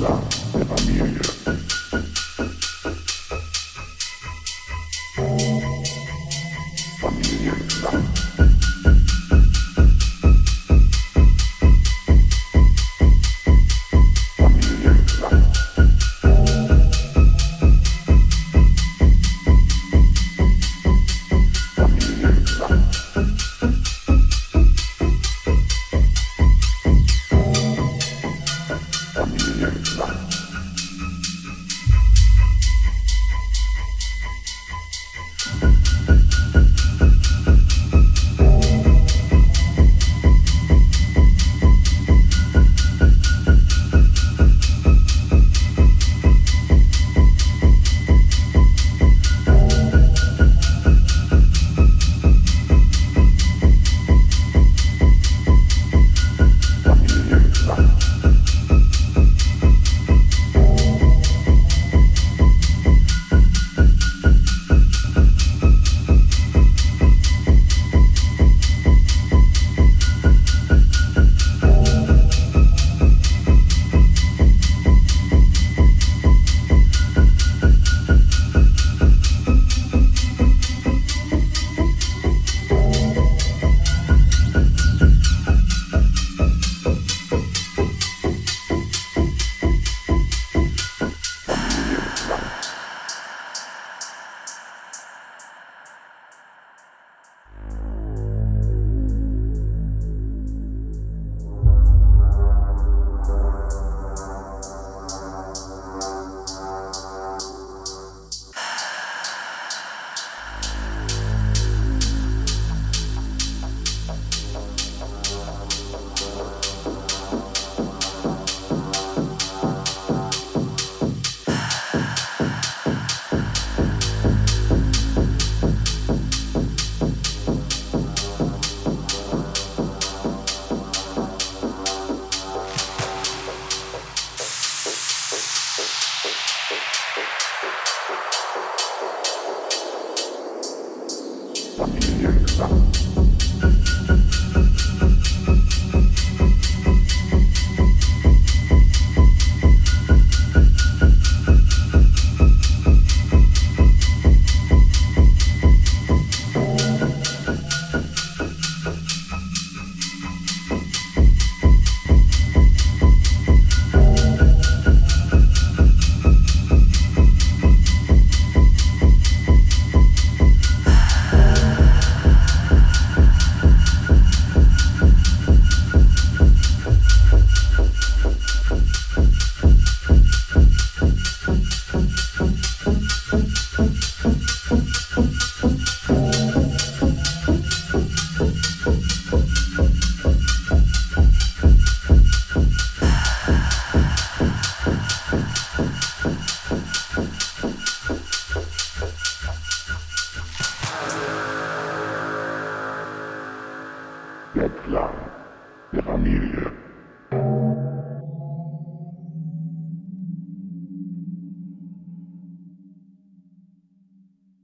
la familia. Salsa. bleibt lang der Familie.